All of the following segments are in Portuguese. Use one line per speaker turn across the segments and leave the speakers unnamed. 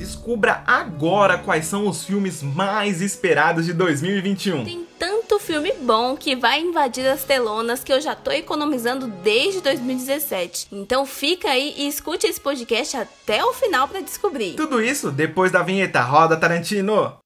Descubra agora quais são os filmes mais esperados de 2021.
Tem tanto filme bom que vai invadir as telonas que eu já tô economizando desde 2017. Então fica aí e escute esse podcast até o final para descobrir.
Tudo isso depois da vinheta Roda Tarantino.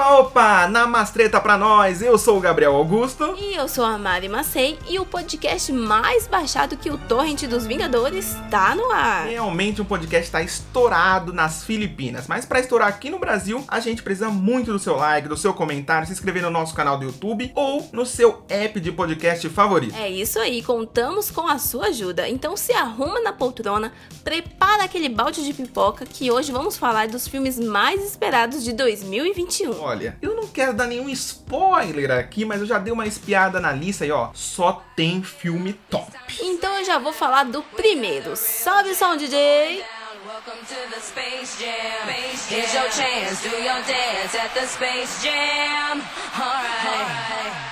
Opa, opa! Namastreta pra nós! Eu sou o Gabriel Augusto.
E eu sou a Mari Macei e o podcast mais baixado que o Torrent dos Vingadores tá no ar.
Realmente um podcast está estourado nas Filipinas, mas para estourar aqui no Brasil, a gente precisa muito do seu like, do seu comentário, se inscrever no nosso canal do YouTube ou no seu app de podcast favorito.
É isso aí, contamos com a sua ajuda. Então se arruma na poltrona, prepara aquele balde de pipoca que hoje vamos falar dos filmes mais esperados de 2021.
Olha, eu não quero dar nenhum spoiler aqui, mas eu já dei uma espiada na lista e ó, só tem filme top.
Então eu já vou falar do primeiro. Sobe o som, DJ!
Welcome to the Space Jam. Here's your chance, do your dance at the Space Jam. Alright.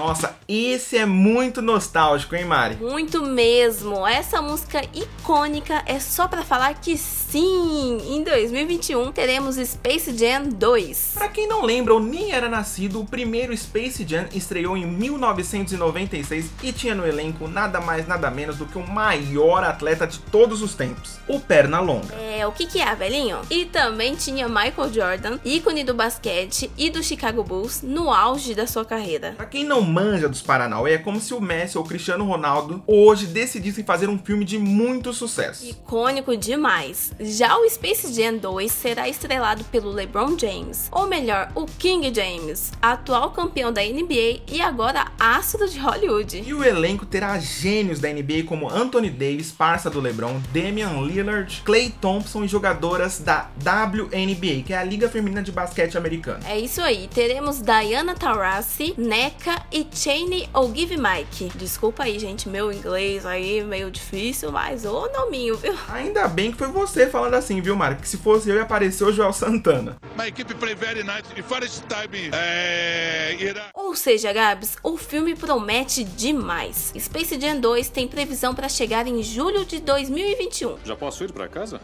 Nossa, esse é muito nostálgico, hein, Mari?
Muito mesmo. Essa música icônica é só pra falar que sim, em 2021 teremos Space Jam 2.
Pra quem não lembra ou nem era nascido, o primeiro Space Jam estreou em 1996 e tinha no elenco nada mais nada menos do que o maior atleta de todos os tempos, o Pernalonga.
É, o que que é, velhinho? E também tinha Michael Jordan, ícone do basquete e do Chicago Bulls no auge da sua carreira.
Pra quem não manja dos Paranauê, é como se o Messi ou o Cristiano Ronaldo hoje decidissem fazer um filme de muito sucesso.
Icônico demais. Já o Space Jam 2 será estrelado pelo LeBron James, ou melhor, o King James, atual campeão da NBA e agora astro de Hollywood.
E o elenco terá gênios da NBA como Anthony Davis, parça do LeBron, Damian Lillard, Klay Thompson e jogadoras da WNBA, que é a Liga Feminina de Basquete Americana.
É isso aí, teremos Diana Taurasi, NECA e Cheney Ogive Mike. Desculpa aí, gente, meu inglês aí meio difícil, mas ô nominho, viu?
Ainda bem que foi você falando assim, viu, Mário? Que se fosse eu, ia aparecer o Joel Santana.
My equipe play very nice. In first time, é.
Ou seja, Gabs, o filme promete demais. Space Jam 2 tem previsão para chegar em julho de 2021.
Já posso ir pra casa?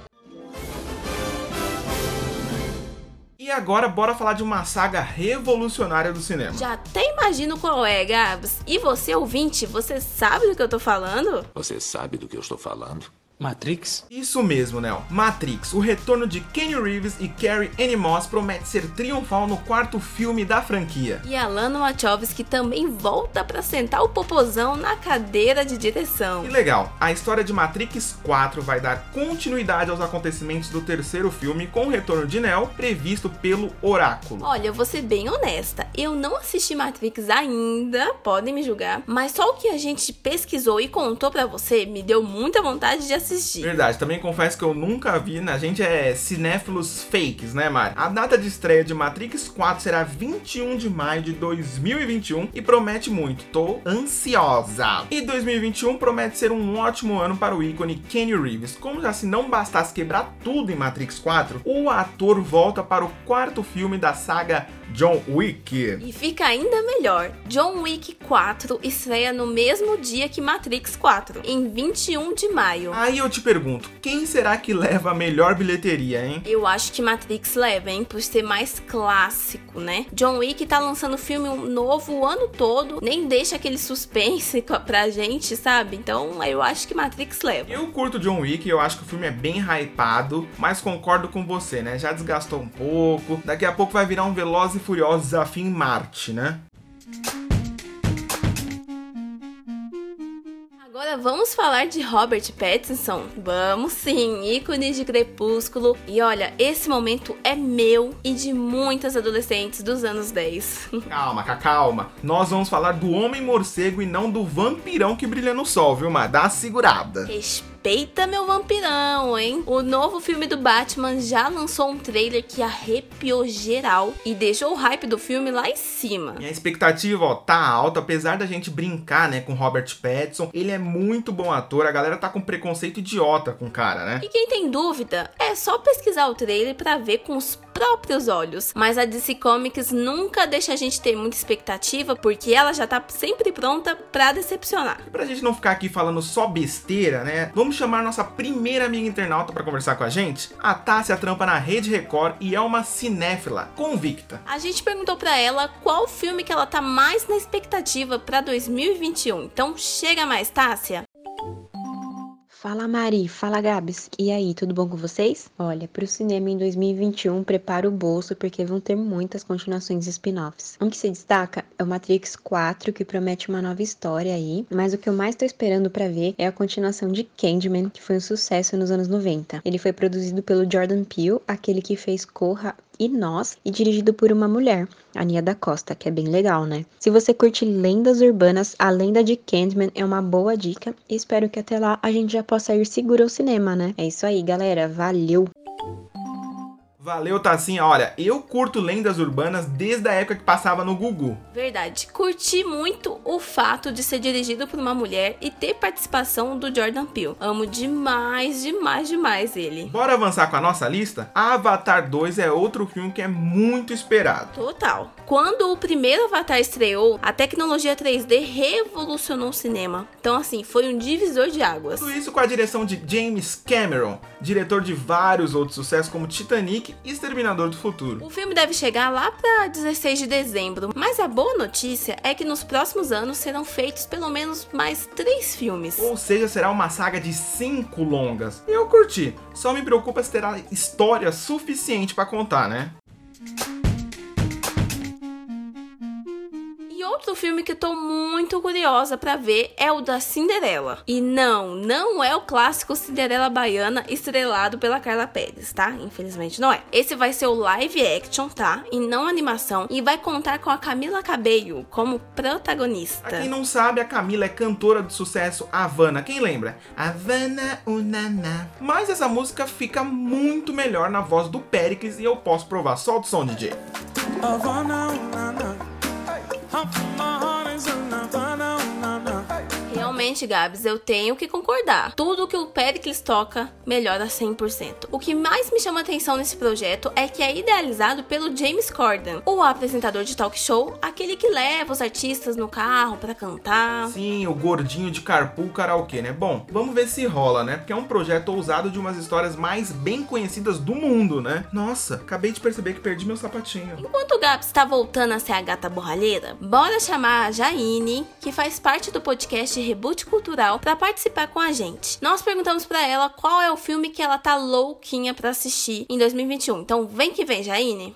E agora, bora falar de uma saga revolucionária do cinema.
Já até imagino qual é, Gabs. E você, ouvinte, você sabe do que eu tô falando?
Você sabe do que eu estou falando?
Matrix?
Isso mesmo, Nel. Matrix, o retorno de Kenny Reeves e Carrie Anne Moss promete ser triunfal no quarto filme da franquia.
E Alana Wachowski também volta para sentar o popozão na cadeira de direção.
E legal, a história de Matrix 4 vai dar continuidade aos acontecimentos do terceiro filme com o retorno de Neo previsto pelo Oráculo.
Olha, eu vou ser bem honesta, eu não assisti Matrix ainda, podem me julgar, mas só o que a gente pesquisou e contou para você me deu muita vontade de assistir.
Verdade, também confesso que eu nunca vi, né? A gente é cinéfilos fakes, né, Mari? A data de estreia de Matrix 4 será 21 de maio de 2021 e promete muito. Tô ansiosa. E 2021 promete ser um ótimo ano para o ícone Kenny Reeves. Como já se não bastasse quebrar tudo em Matrix 4, o ator volta para o quarto filme da saga John Wick.
E fica ainda melhor. John Wick 4 estreia no mesmo dia que Matrix 4, em 21 de maio.
Aí eu te pergunto, quem será que leva a melhor bilheteria, hein?
Eu acho que Matrix leva, hein? Por ser mais clássico, né? John Wick tá lançando filme novo o ano todo, nem deixa aquele suspense pra gente, sabe? Então eu acho que Matrix leva.
Eu curto John Wick, eu acho que o filme é bem hypado, mas concordo com você, né? Já desgastou um pouco. Daqui a pouco vai virar um Velozes e Furiosos em Marte, né?
Agora vamos falar de Robert Pattinson? Vamos sim, ícone de Crepúsculo. E olha, esse momento é meu e de muitas adolescentes dos anos 10.
Calma, calma. Nós vamos falar do Homem Morcego e não do vampirão que brilha no sol, viu, Mar? Dá uma segurada.
Respeita meu vampirão, hein? O novo filme do Batman já lançou um trailer que arrepiou geral e deixou o hype do filme lá em cima.
E a expectativa, ó, tá alta, apesar da gente brincar, né, com Robert Pattinson. Ele é muito bom ator, a galera tá com preconceito idiota com o cara, né?
E quem tem dúvida, é só pesquisar o trailer pra ver com os próprios olhos. Mas a DC Comics nunca deixa a gente ter muita expectativa, porque ela já tá sempre pronta pra decepcionar.
E pra gente não ficar aqui falando só besteira, né? Vamos chamar nossa primeira amiga internauta pra conversar com a gente? A Tássia trampa na Rede Record e é uma cinéfila convicta.
A gente perguntou pra ela qual filme que ela tá mais na expectativa pra 2021. Então chega mais, Tássia.
Fala Mari, fala Gabs. E aí, tudo bom com vocês? Olha, pro cinema em 2021, prepara o bolso porque vão ter muitas continuações e spin-offs. Um que se destaca é o Matrix 4, que promete uma nova história aí, mas o que eu mais tô esperando para ver é a continuação de Candyman, que foi um sucesso nos anos 90. Ele foi produzido pelo Jordan Peele, aquele que fez Corra e Nós, e dirigido por uma mulher, a Nia da Costa, que é bem legal, né? Se você curte lendas urbanas, a lenda de Candyman é uma boa dica e espero que até lá a gente já possa ir seguro ao cinema, né? É isso aí, galera. Valeu!
Valeu, Tassinha. Olha, eu curto lendas urbanas desde a época que passava no Gugu.
Verdade. Curti muito o fato de ser dirigido por uma mulher e ter participação do Jordan Peele. Amo demais, demais, demais ele.
Bora avançar com a nossa lista? Avatar 2 é outro filme que é muito esperado.
Total. Quando o primeiro Avatar estreou, a tecnologia 3D revolucionou o cinema. Então, assim, foi um divisor de águas.
Tudo isso com a direção de James Cameron, diretor de vários outros sucessos como Titanic e Exterminador do Futuro.
O filme deve chegar lá para 16 de dezembro, mas a boa notícia é que nos próximos anos serão feitos pelo menos mais três filmes.
Ou seja, será uma saga de cinco longas. E eu curti. Só me preocupa se terá história suficiente para contar, né?
Outro filme que eu tô muito curiosa pra ver é o da Cinderela. E não, não é o clássico Cinderela Baiana estrelado pela Carla Pérez, tá? Infelizmente não é. Esse vai ser o live action, tá? E não animação. E vai contar com a Camila Cabello como protagonista.
Pra quem não sabe, a Camila é cantora do sucesso Havana. Quem lembra? Havana Unana. Mas essa música fica muito melhor na voz do Pericles e eu posso provar. Solta o som, DJ.
Havana, na, na. Hump my
Realmente, Gabs, eu tenho que concordar. Tudo que o Pericles toca melhora 100%. O que mais me chama atenção nesse projeto é que é idealizado pelo James Corden, o apresentador de talk show, aquele que leva os artistas no carro pra cantar.
Sim, o gordinho de carpool karaokê, né? Bom, vamos ver se rola, né? Porque é um projeto ousado de umas histórias mais bem conhecidas do mundo, né? Nossa, acabei de perceber que perdi meu sapatinho.
Enquanto o Gabs tá voltando a ser a gata borralheira, bora chamar a Jaine, que faz parte do podcast Reboot Cultural, pra participar com a gente. Nós perguntamos pra ela qual é o filme que ela tá louquinha pra assistir em 2021. Então vem que vem, Jaine.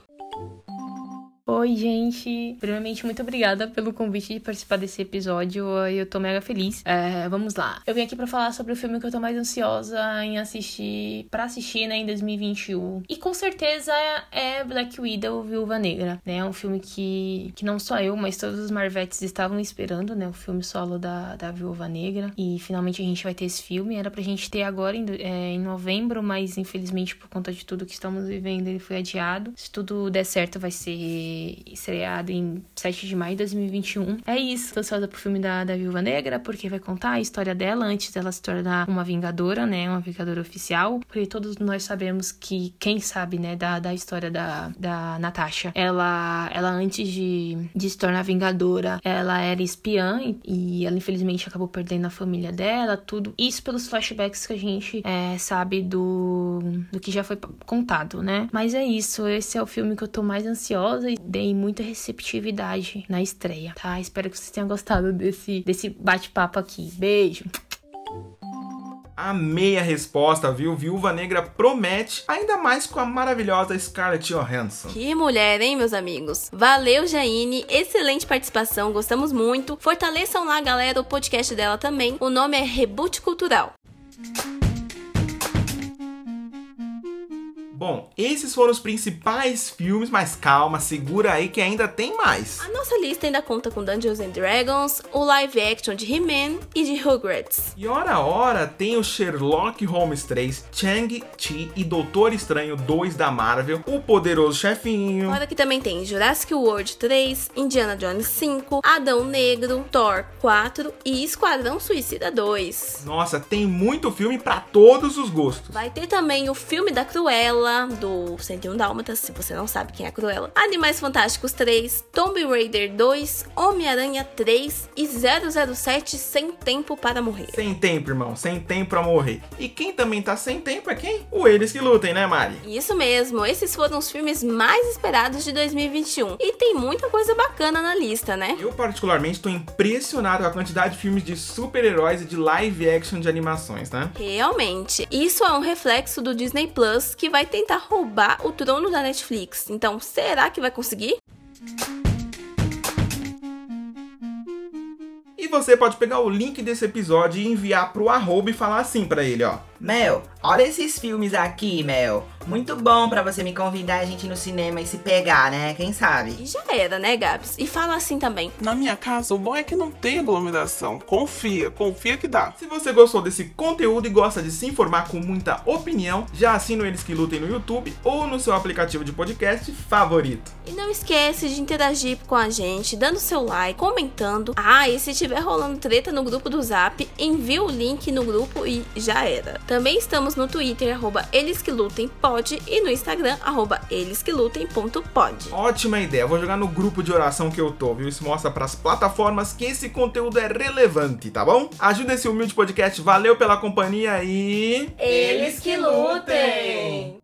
Oi, gente. Primeiramente, muito obrigada pelo convite de participar desse episódio. Eu tô mega feliz. É, vamos lá. Eu vim aqui pra falar sobre o filme que eu tô mais ansiosa em assistir, pra assistir, né, em 2021. E com certeza é Black Widow, Viúva Negra, né? Um filme que, que não só eu, mas todos os Marvetes estavam esperando, né? O filme solo da, da Viúva Negra. E finalmente a gente vai ter esse filme. Era pra gente ter agora em, é, em novembro, mas infelizmente por conta de tudo que estamos vivendo, ele foi adiado. Se tudo der certo, vai ser estreado em 7 de maio de 2021. É isso, tô ansiosa pro filme da, da Viúva Negra, porque vai contar a história dela antes dela se tornar uma vingadora, né? Uma vingadora oficial. Porque todos nós sabemos que, quem sabe, né, da, da história da, da Natasha, ela, ela antes de, de se tornar vingadora, ela era espiã e, e ela infelizmente acabou perdendo a família dela, tudo. Isso pelos flashbacks que a gente é, sabe do, do que já foi contado, né? Mas é isso, esse é o filme que eu tô mais ansiosa e dei muita receptividade na estreia, tá? Espero que vocês tenham gostado desse, desse bate-papo aqui. Beijo!
Amei a resposta, viu? Viúva Negra promete, ainda mais com a maravilhosa Scarlett Johansson.
Que mulher, hein, meus amigos? Valeu, Jaine. Excelente participação, gostamos muito. Fortaleçam lá, galera, o podcast dela também. O nome é Reboot Cultural.
Bom, esses foram os principais filmes, mas calma, segura aí que ainda tem mais.
A nossa lista ainda conta com Dungeons and Dragons, o live action de He-Man e de Rugrats.
E hora a hora tem o Sherlock Holmes 3, Chang-Chi e Doutor Estranho 2 da Marvel, o Poderoso Chefinho.
Fora que também tem Jurassic World 3, Indiana Jones 5, Adão Negro, Thor 4 e Esquadrão Suicida 2.
Nossa, tem muito filme pra todos os gostos.
Vai ter também o filme da Cruella, Cruella, do 101 Dálmatas, se você não sabe quem é a Cruella. Animais Fantásticos 3, Tomb Raider 2, Homem-Aranha 3 e 007 Sem Tempo para Morrer.
Sem tempo, irmão, sem tempo pra morrer. E quem também tá sem tempo é quem? O Eles que Lutem, né, Mari?
Isso mesmo, esses foram os filmes mais esperados de 2021. E tem muita coisa bacana na lista, né?
Eu, particularmente, tô impressionado com a quantidade de filmes de super-heróis e de live action de animações, né?
Realmente, isso é um reflexo do Disney Plus que vai tentar roubar o trono da Netflix. Então, será que vai conseguir?
E você pode pegar o link desse episódio e enviar pro arroba e falar assim pra ele, ó.
Mel, olha esses filmes aqui, Mel. Muito bom pra você me convidar a gente ir no cinema e se pegar, né? Quem sabe?
E já era, né, Gabs? E fala assim também.
Na minha casa, o bom é que não tem aglomeração. Confia, confia que dá.
Se você gostou desse conteúdo e gosta de se informar com muita opinião, já assina o Eles que Lutem no YouTube ou no seu aplicativo de podcast favorito.
E não esquece de interagir com a gente, dando seu like, comentando. Ah, e se tiver rolando treta no grupo do Zap, envia o link no grupo e já era. Também estamos no Twitter, arroba eles que lutem pode, e no Instagram, arroba eles que lutem.pod.
Ótima ideia, vou jogar no grupo de oração que eu tô, viu? Isso mostra pras plataformas que esse conteúdo é relevante, tá bom? Ajuda esse humilde podcast, valeu pela companhia e.
Eles que lutem!